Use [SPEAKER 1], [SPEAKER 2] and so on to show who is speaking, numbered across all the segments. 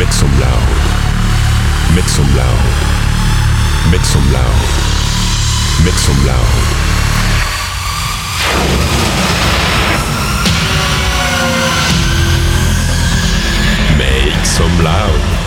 [SPEAKER 1] Mit zum Loud. Mit zum Loud. Mit zum Loud. Mit zum Loud. Make some loud.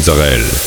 [SPEAKER 1] culturelle.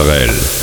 [SPEAKER 1] Sorel.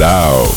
[SPEAKER 1] Loud.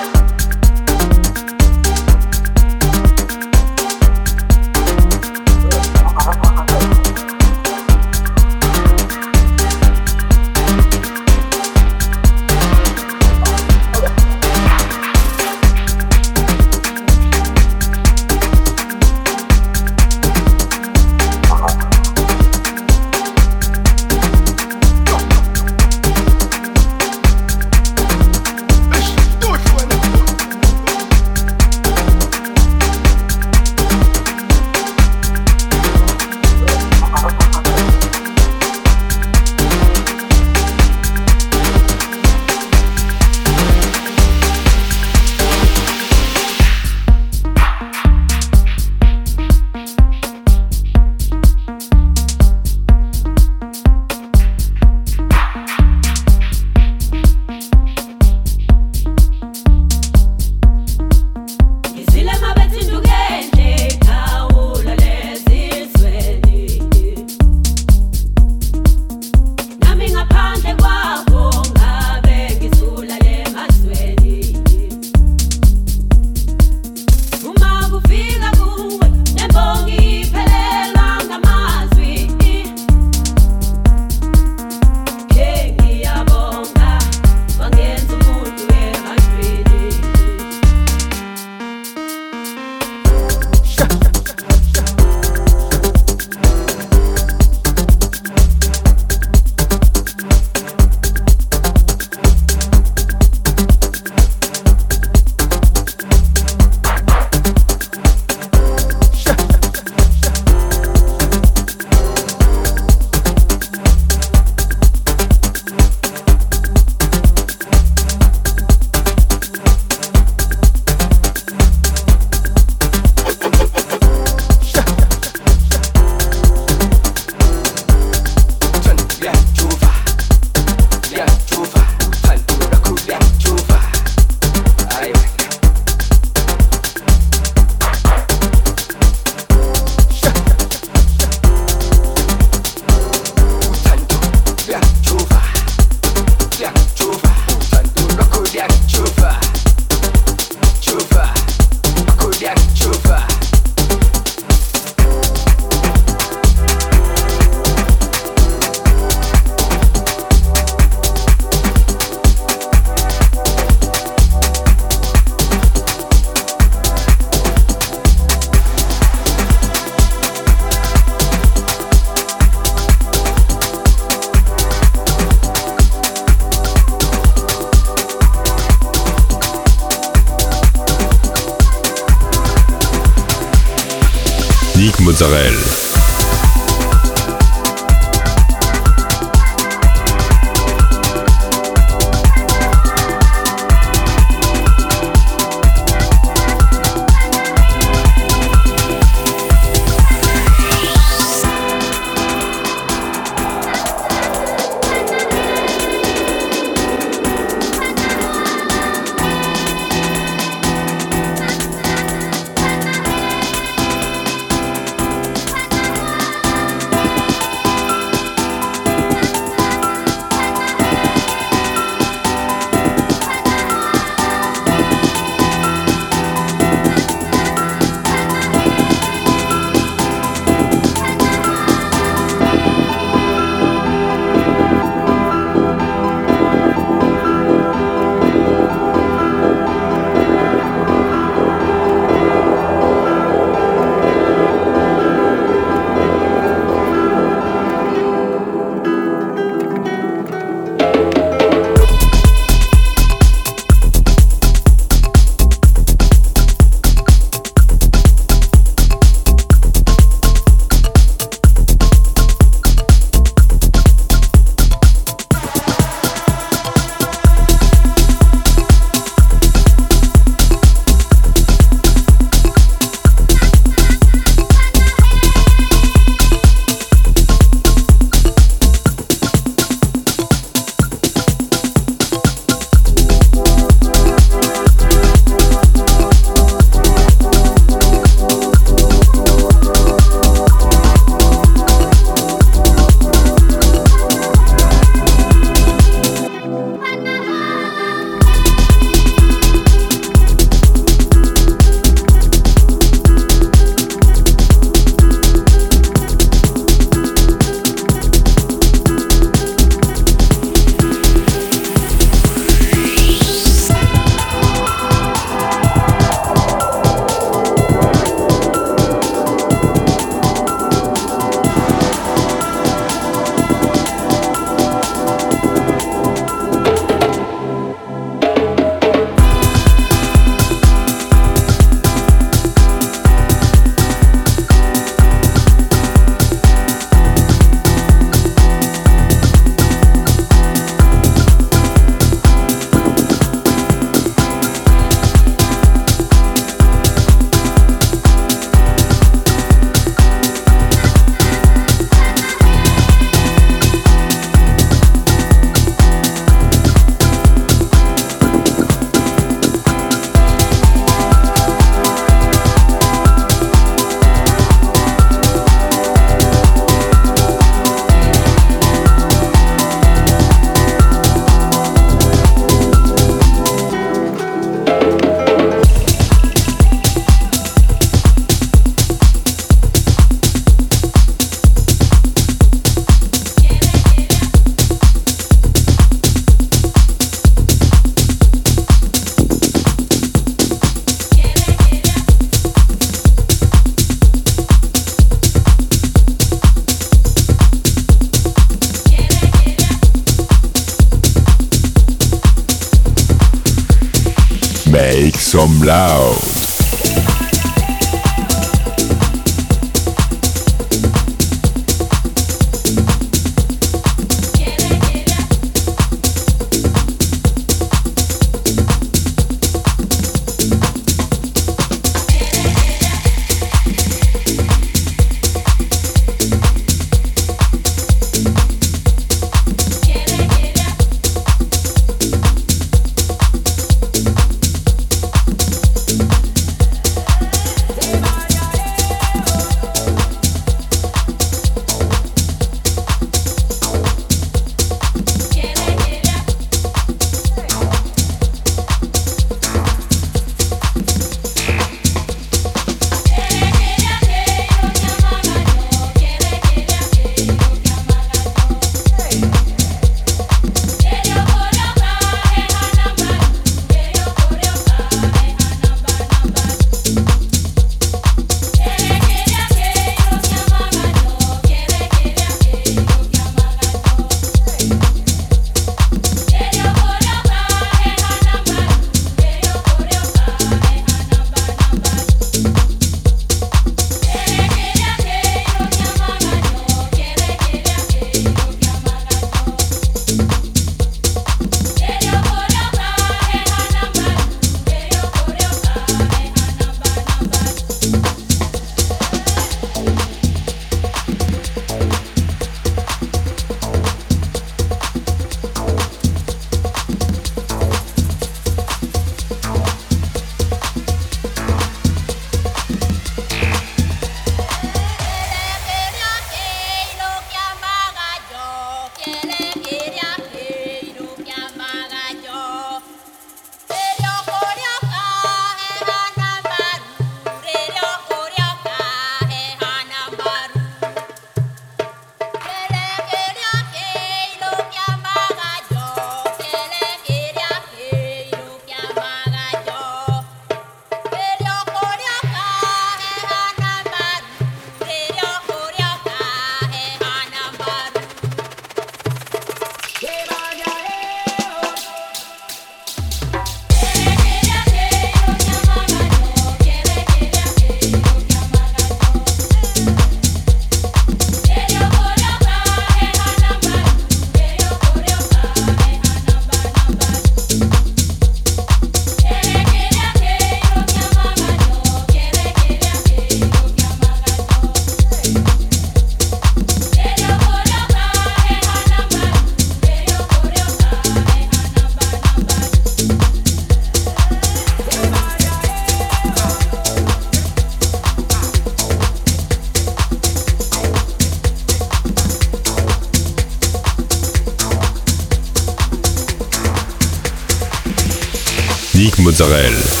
[SPEAKER 1] Sorel.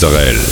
[SPEAKER 1] Mozzarella.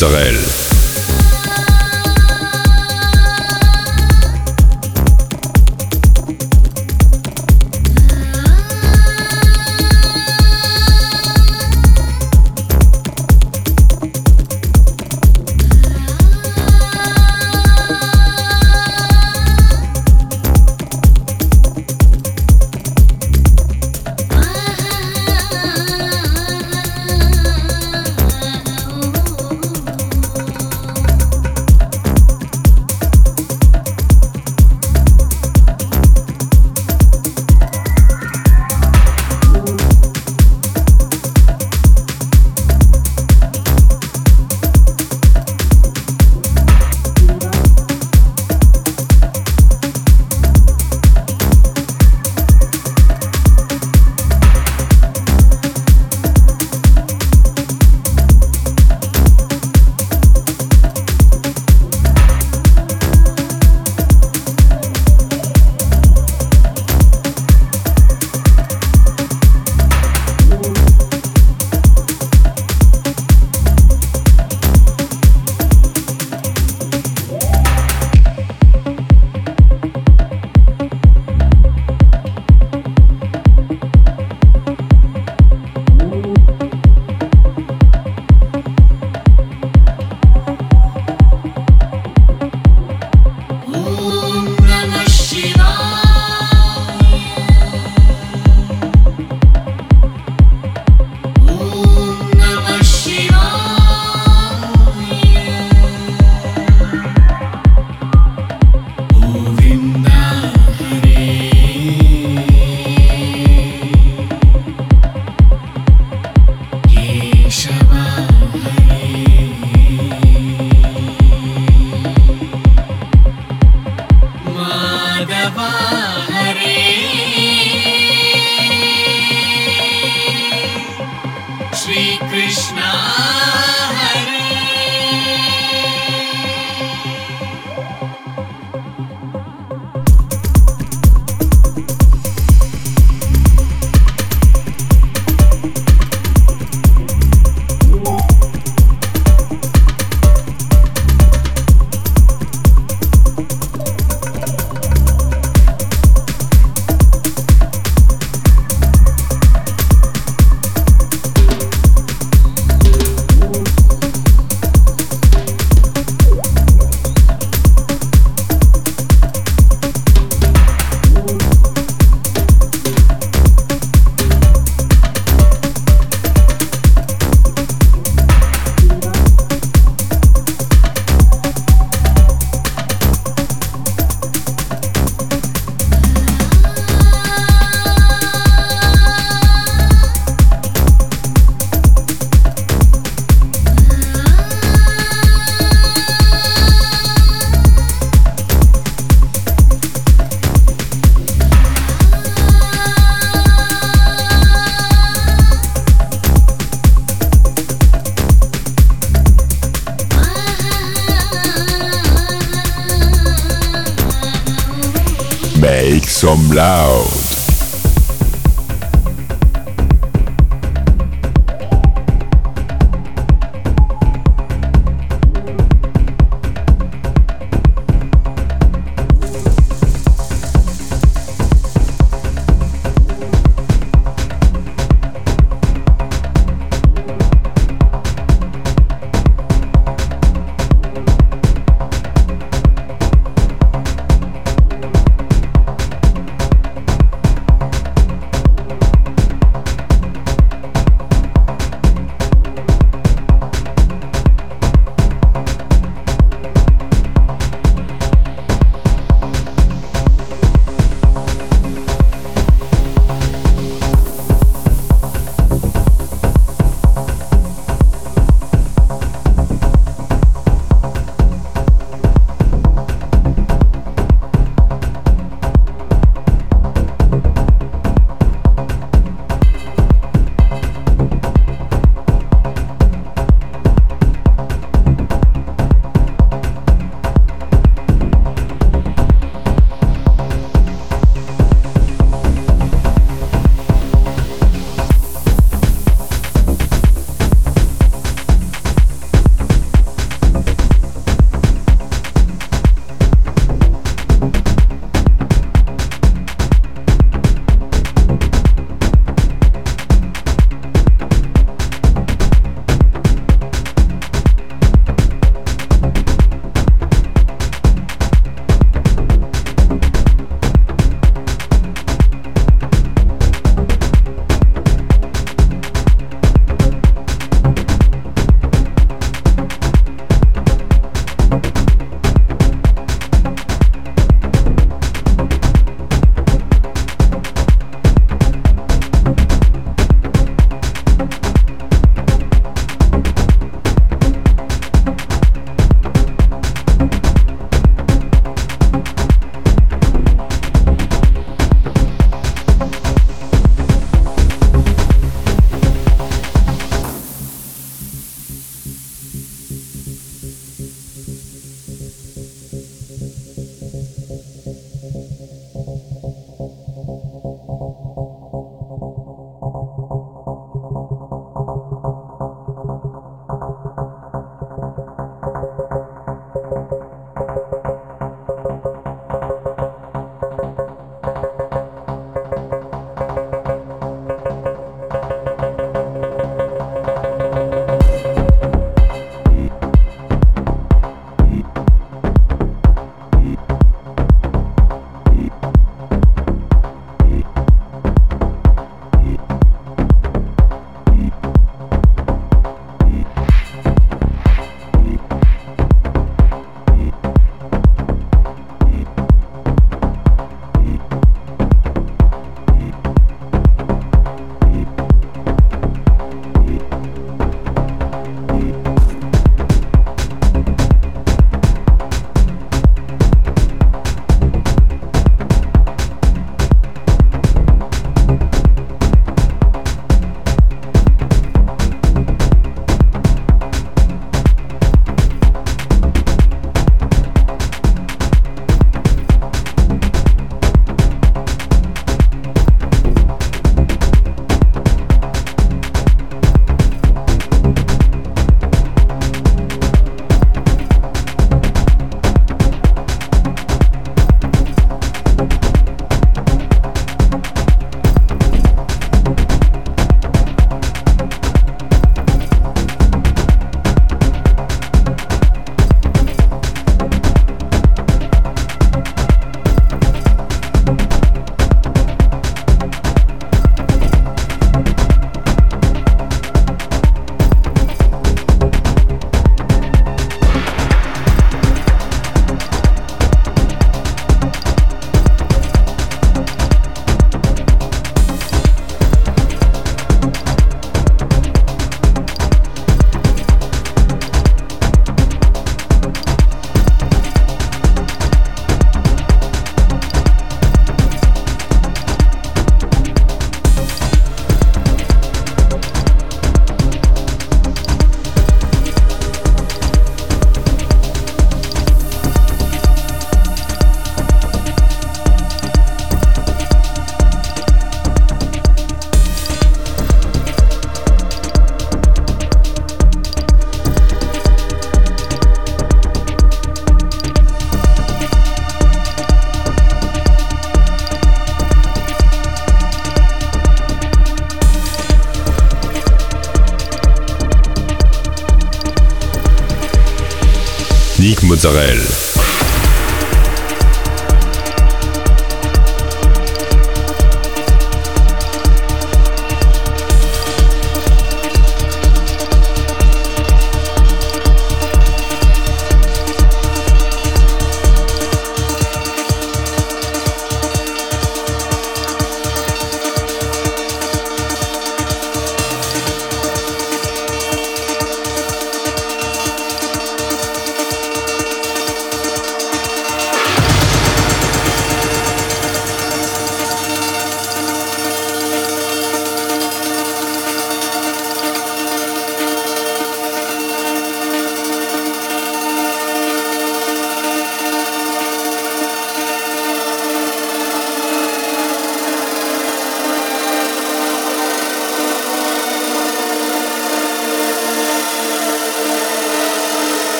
[SPEAKER 1] Israel. Become loud.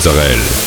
[SPEAKER 1] Mozzarella.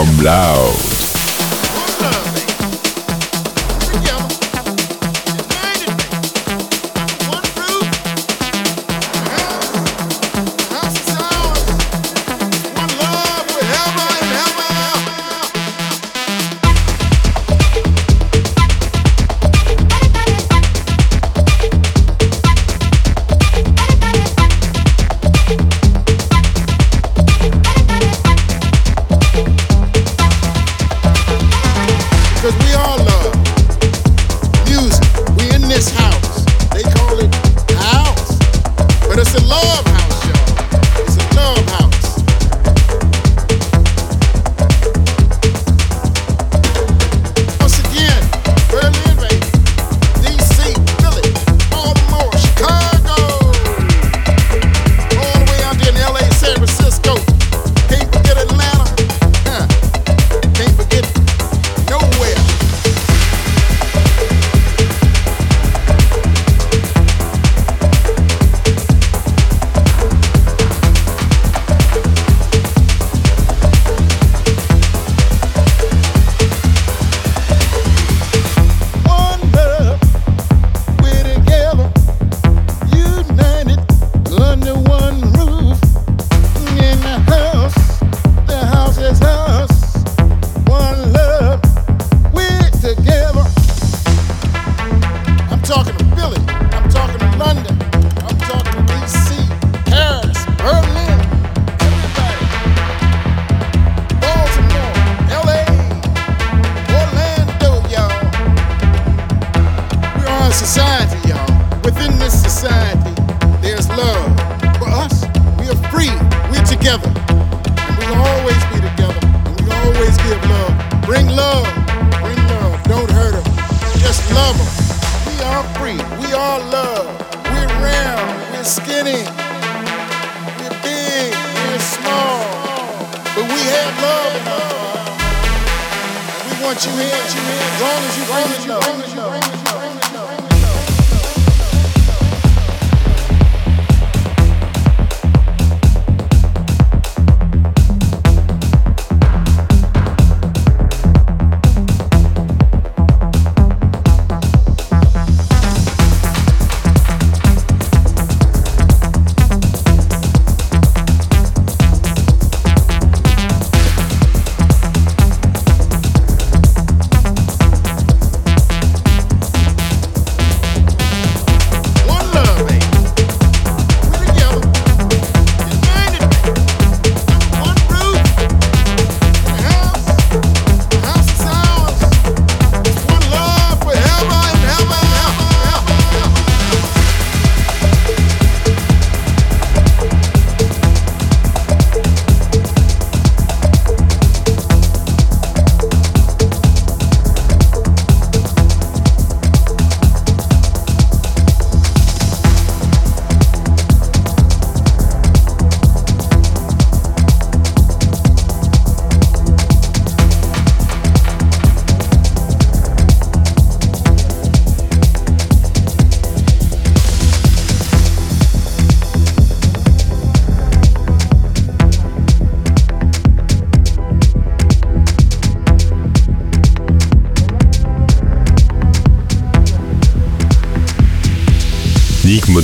[SPEAKER 1] From Laos.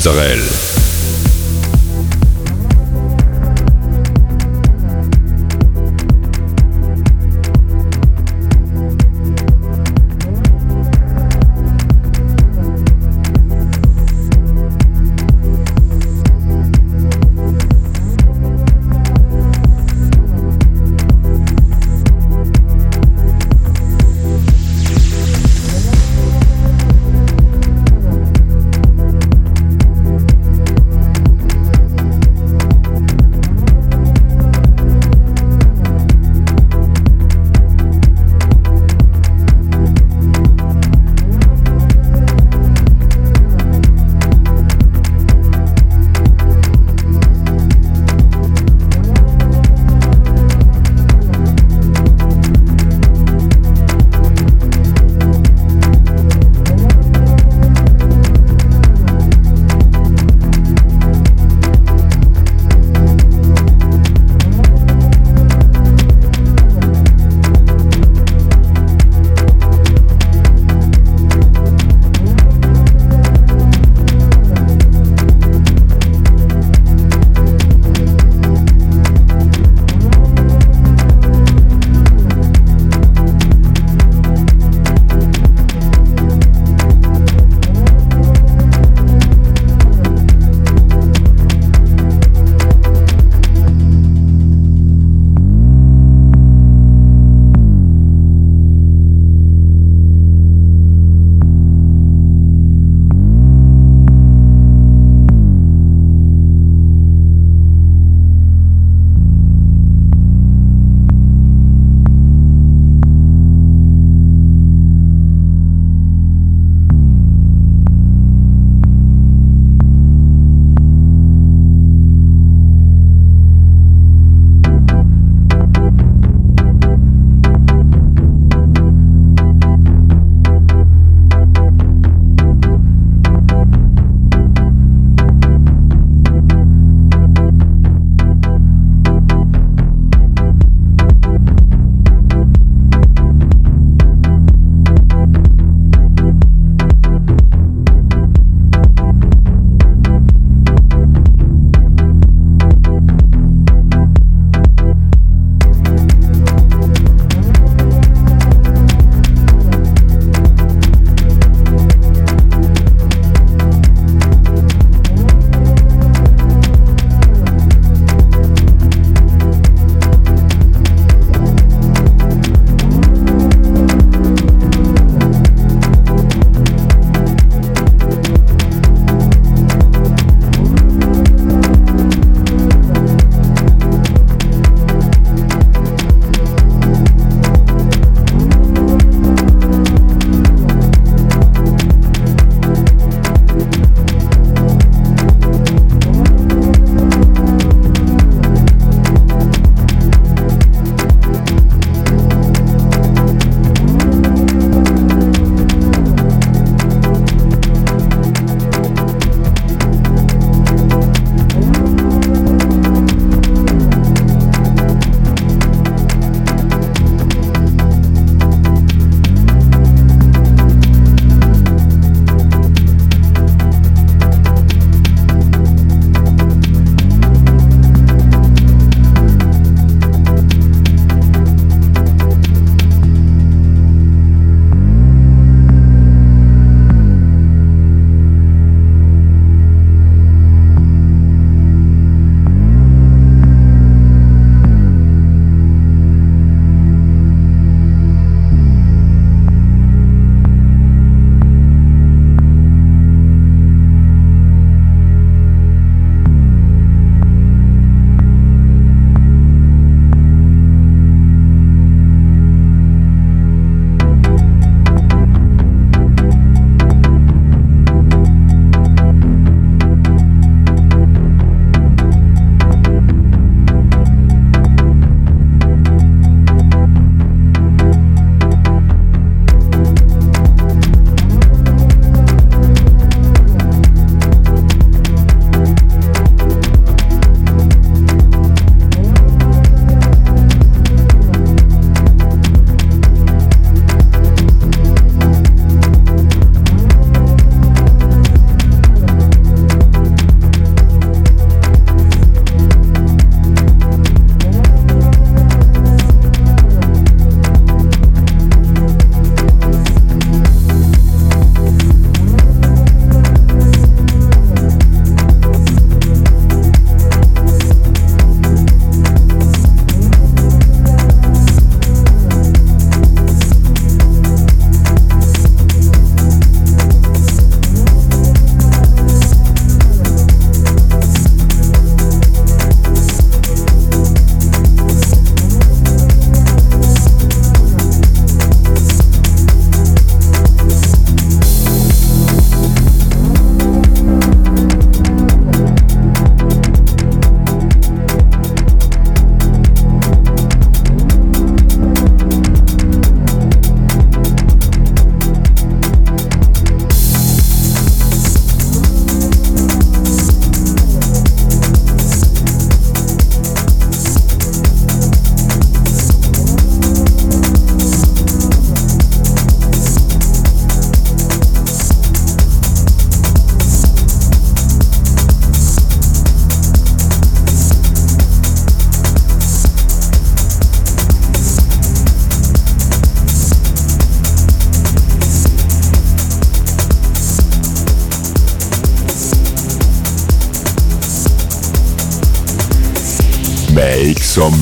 [SPEAKER 1] Israel.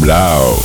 [SPEAKER 1] Blau.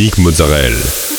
[SPEAKER 1] Sneak Mozzarella.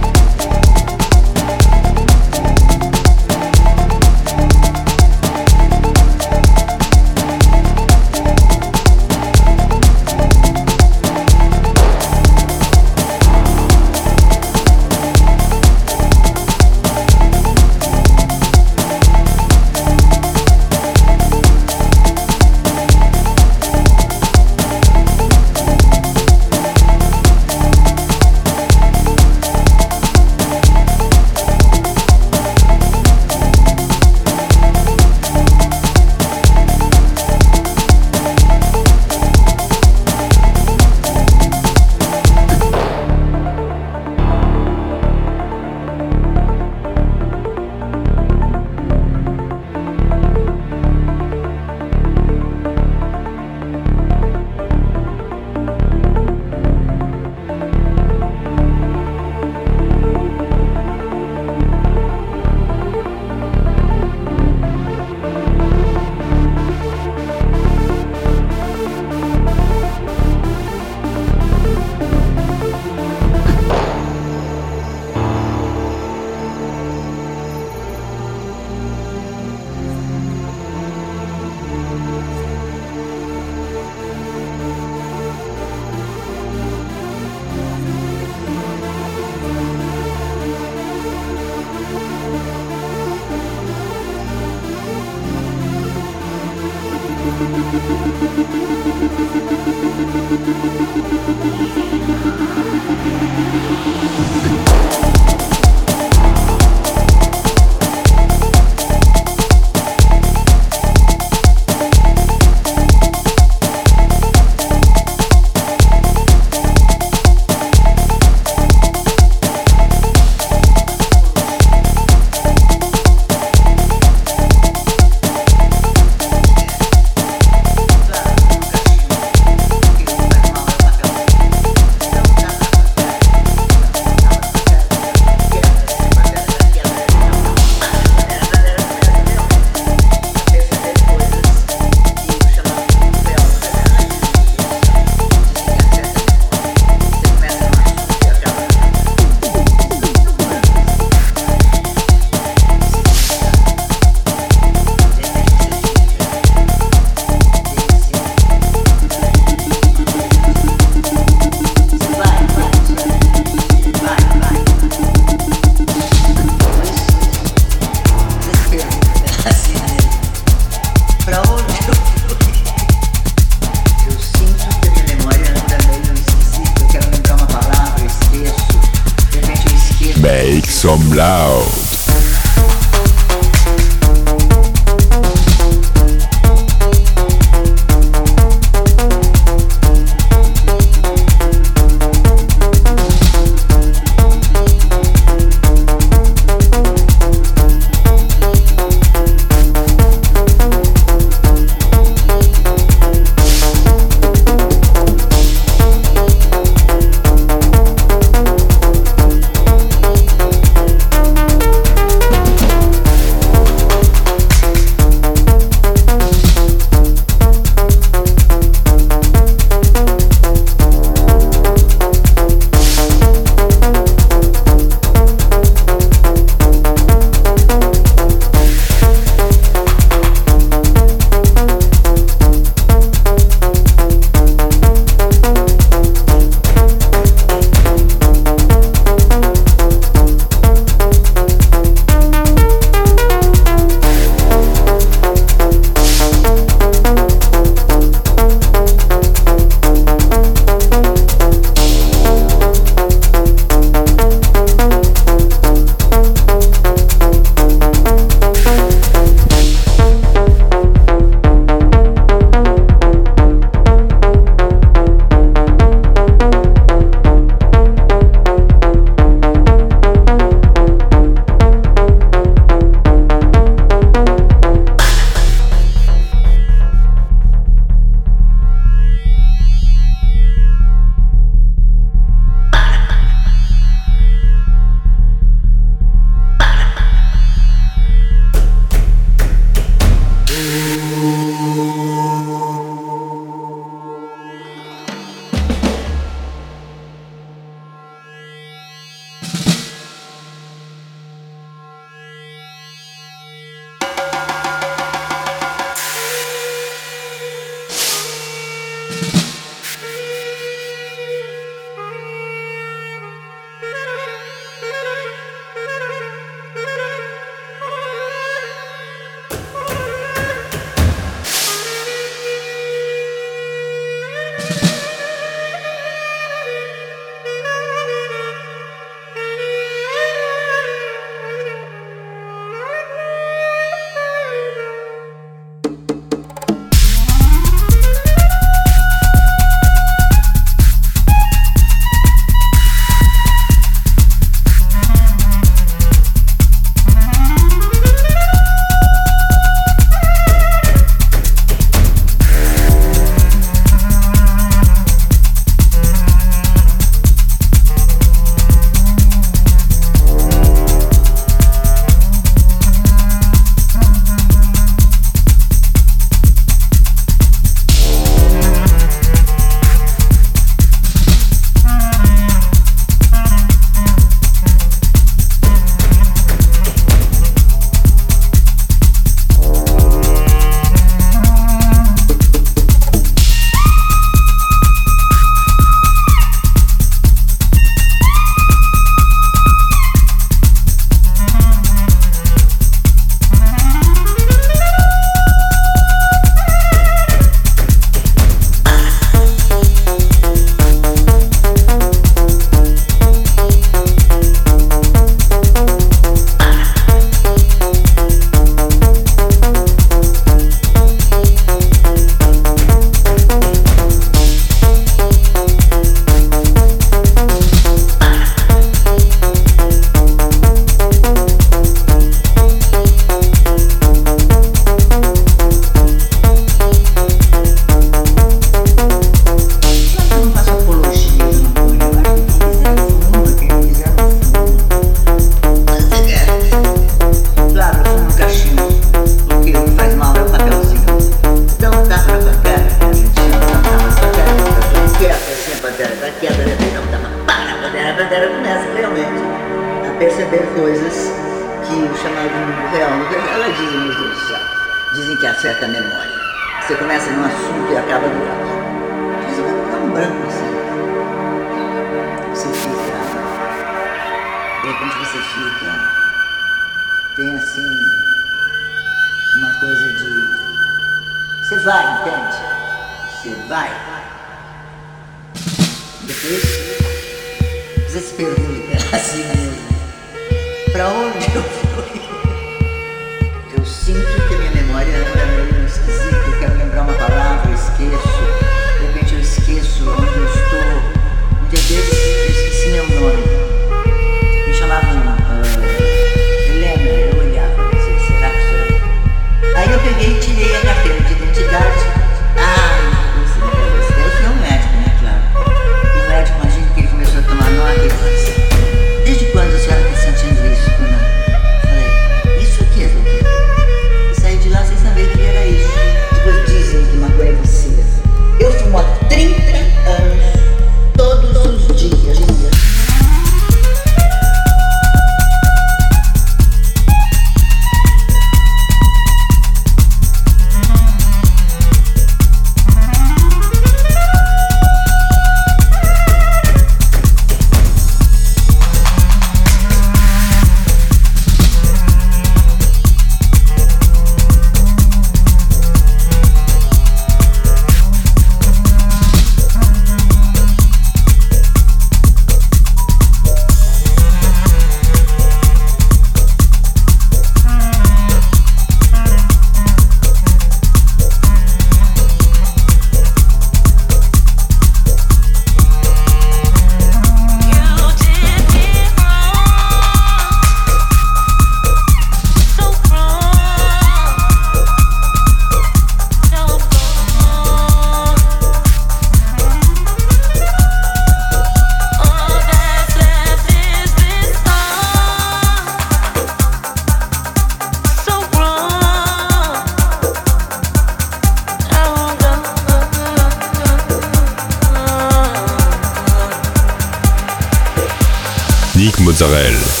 [SPEAKER 1] Israël.